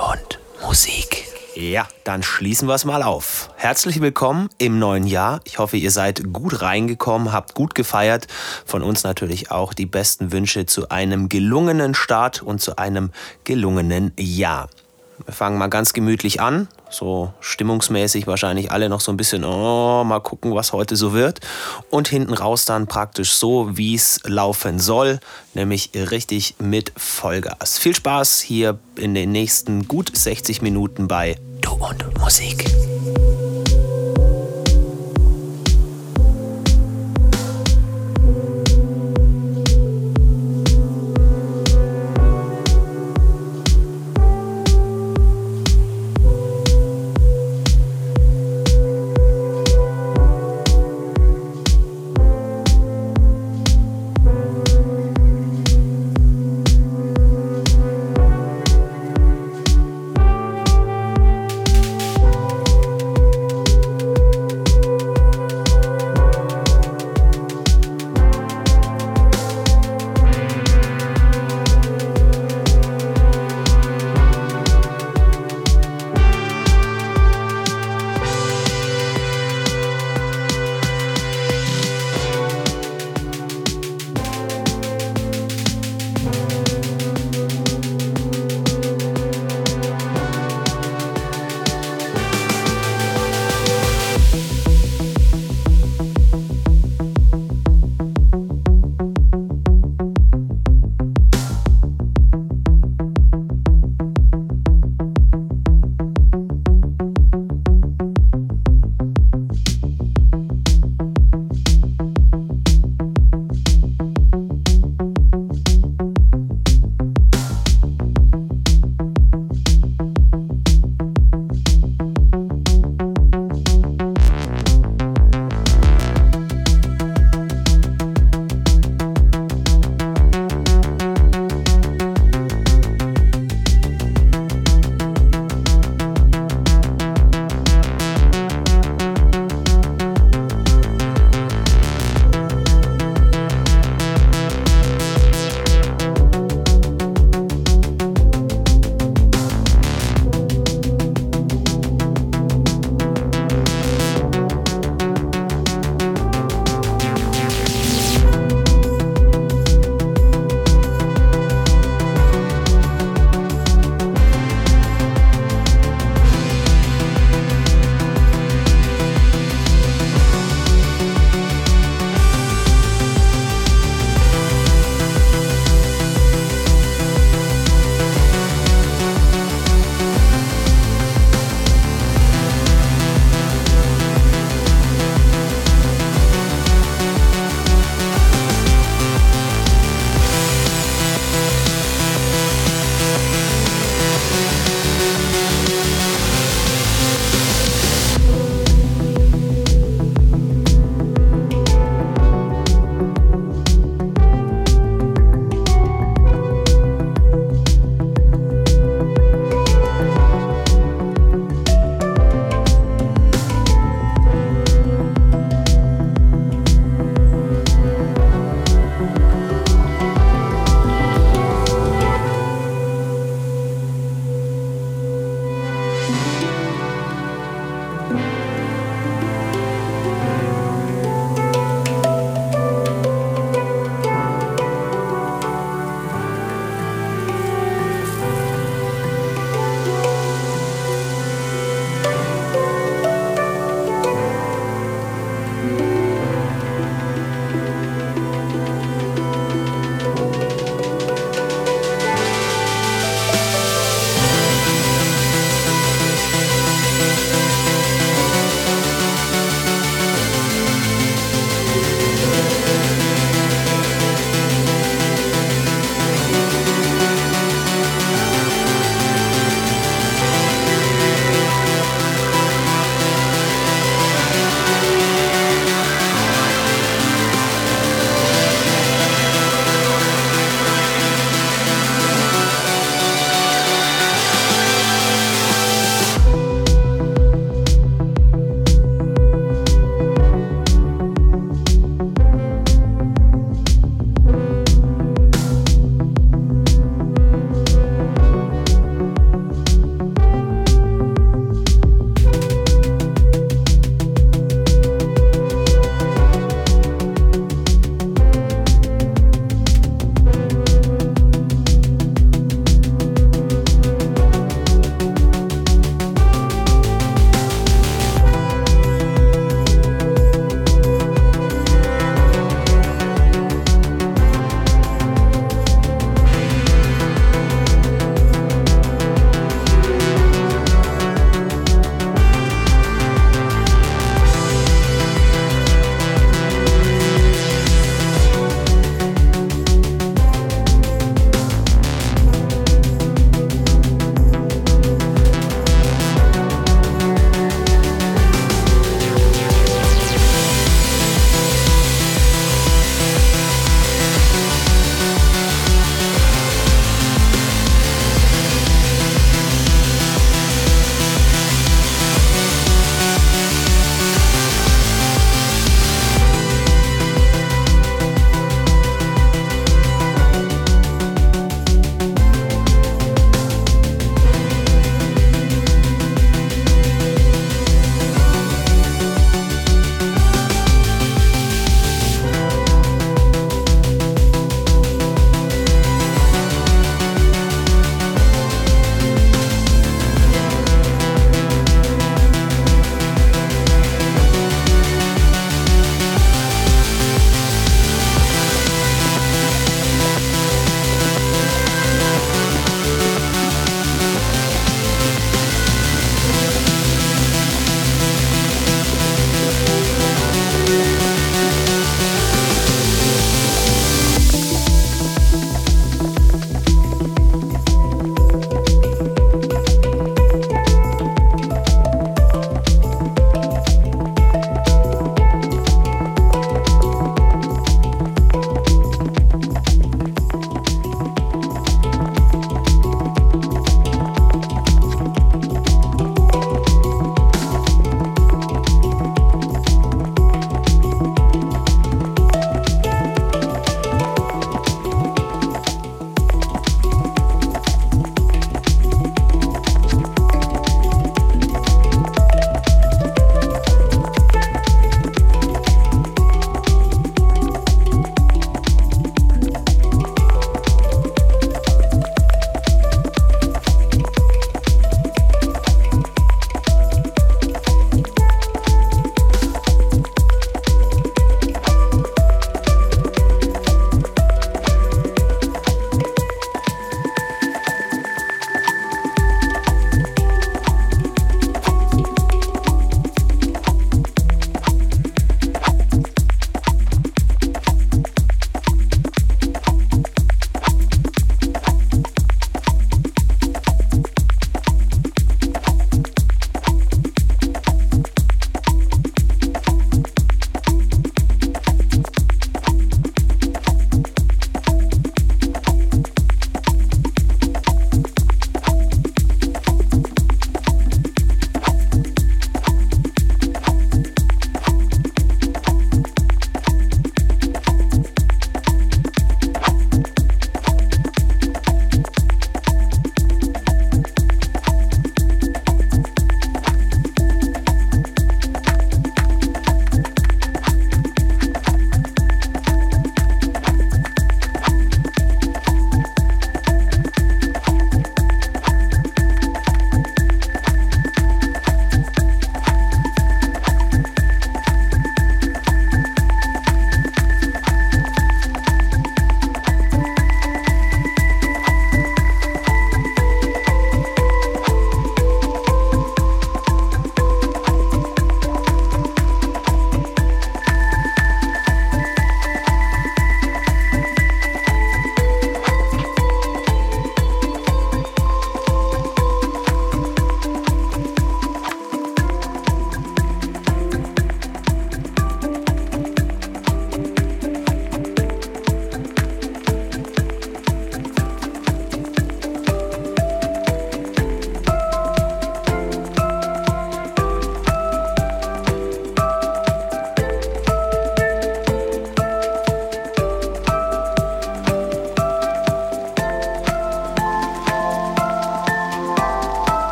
und Musik. Ja, dann schließen wir es mal auf. Herzlich willkommen im neuen Jahr. Ich hoffe, ihr seid gut reingekommen, habt gut gefeiert. Von uns natürlich auch die besten Wünsche zu einem gelungenen Start und zu einem gelungenen Jahr. Wir fangen mal ganz gemütlich an, so stimmungsmäßig wahrscheinlich alle noch so ein bisschen, oh, mal gucken, was heute so wird. Und hinten raus dann praktisch so, wie es laufen soll, nämlich richtig mit Vollgas. Viel Spaß hier in den nächsten gut 60 Minuten bei Du und Musik.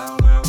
somewhere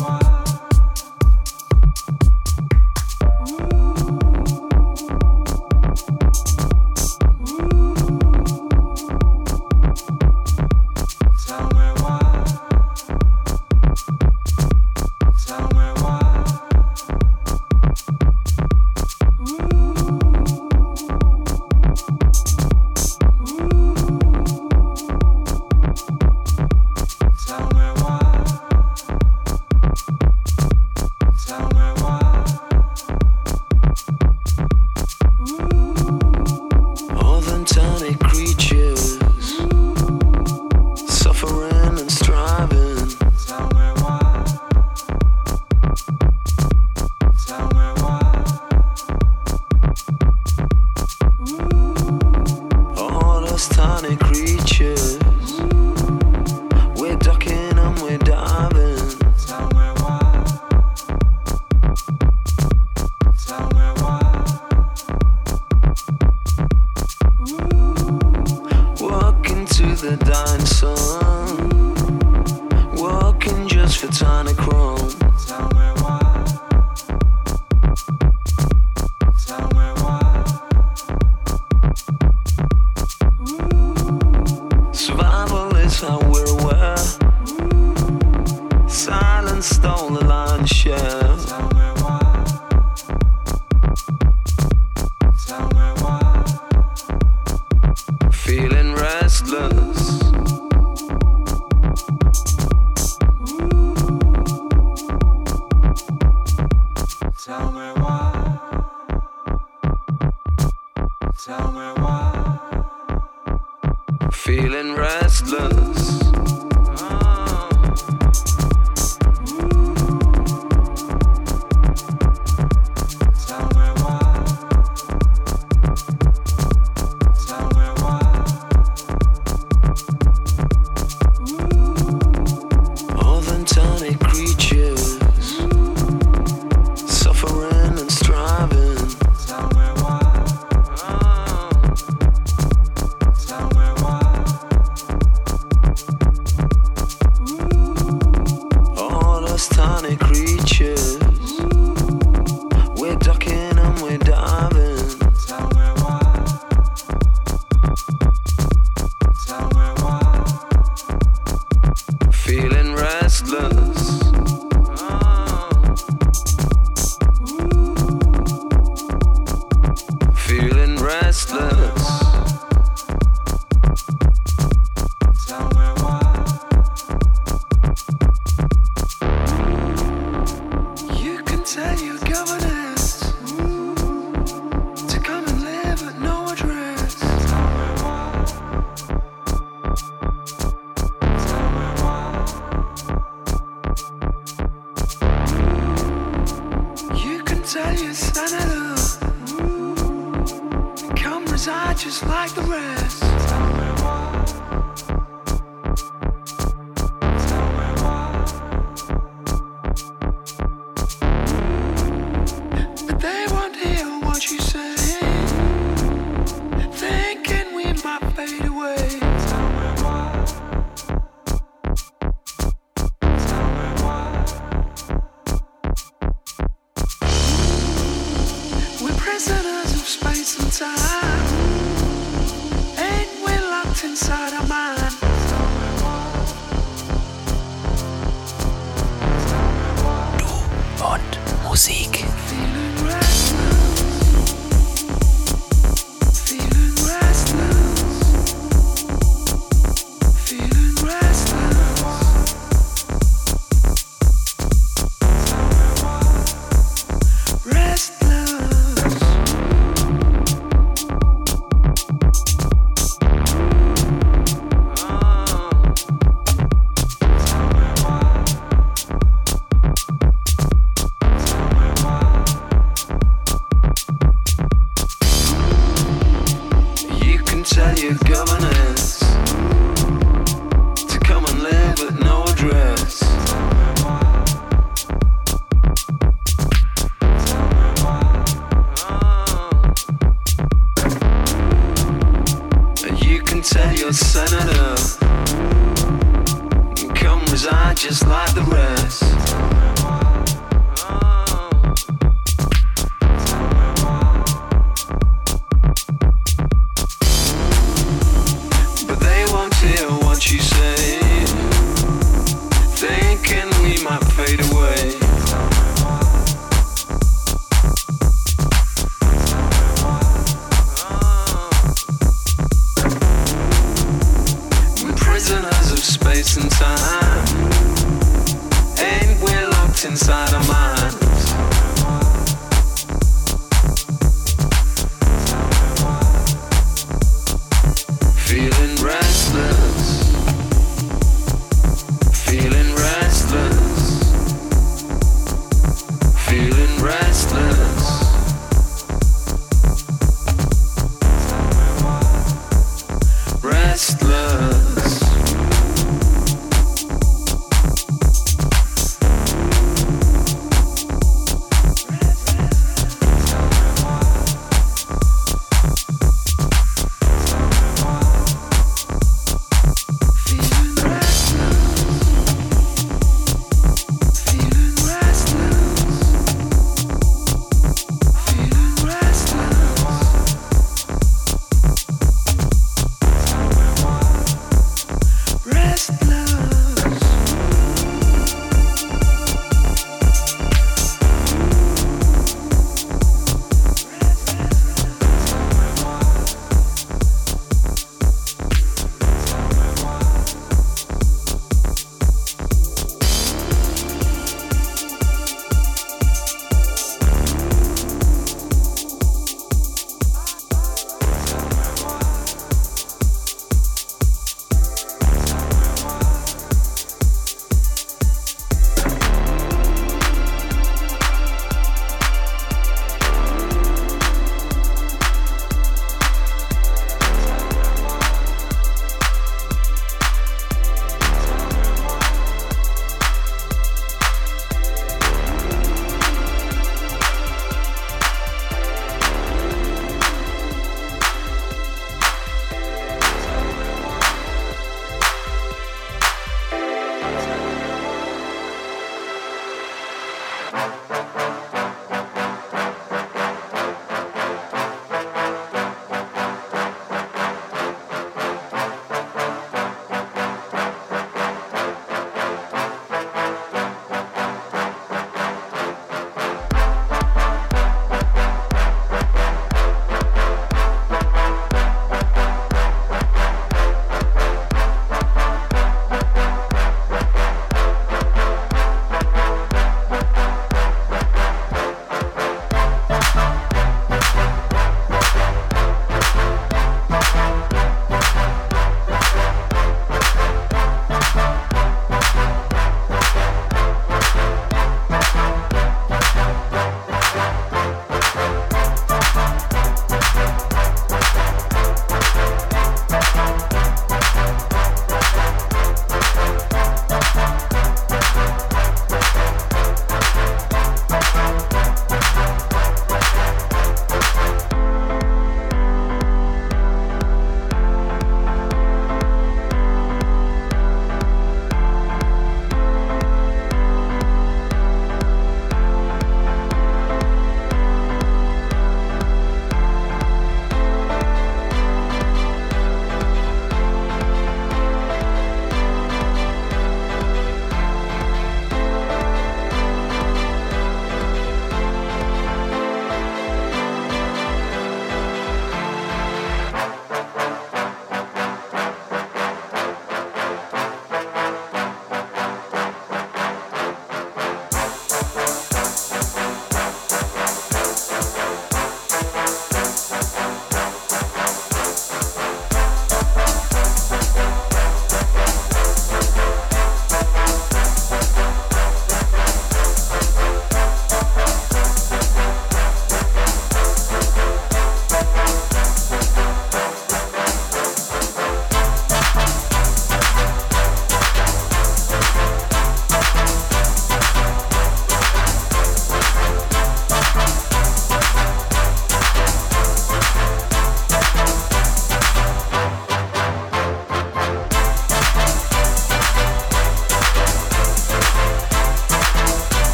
restless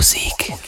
Jacket,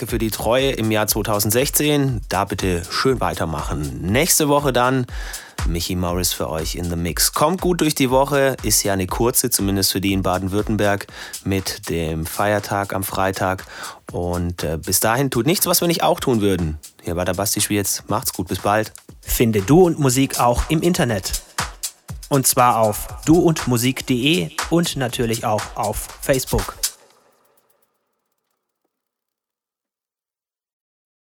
Danke für die Treue im Jahr 2016. Da bitte schön weitermachen. Nächste Woche dann Michi Morris für euch in the Mix. Kommt gut durch die Woche, ist ja eine kurze, zumindest für die in Baden-Württemberg, mit dem Feiertag am Freitag. Und äh, bis dahin tut nichts, was wir nicht auch tun würden. Hier war der Basti Schwierz. Macht's gut, bis bald. Finde Du und Musik auch im Internet. Und zwar auf duundmusik.de und natürlich auch auf Facebook.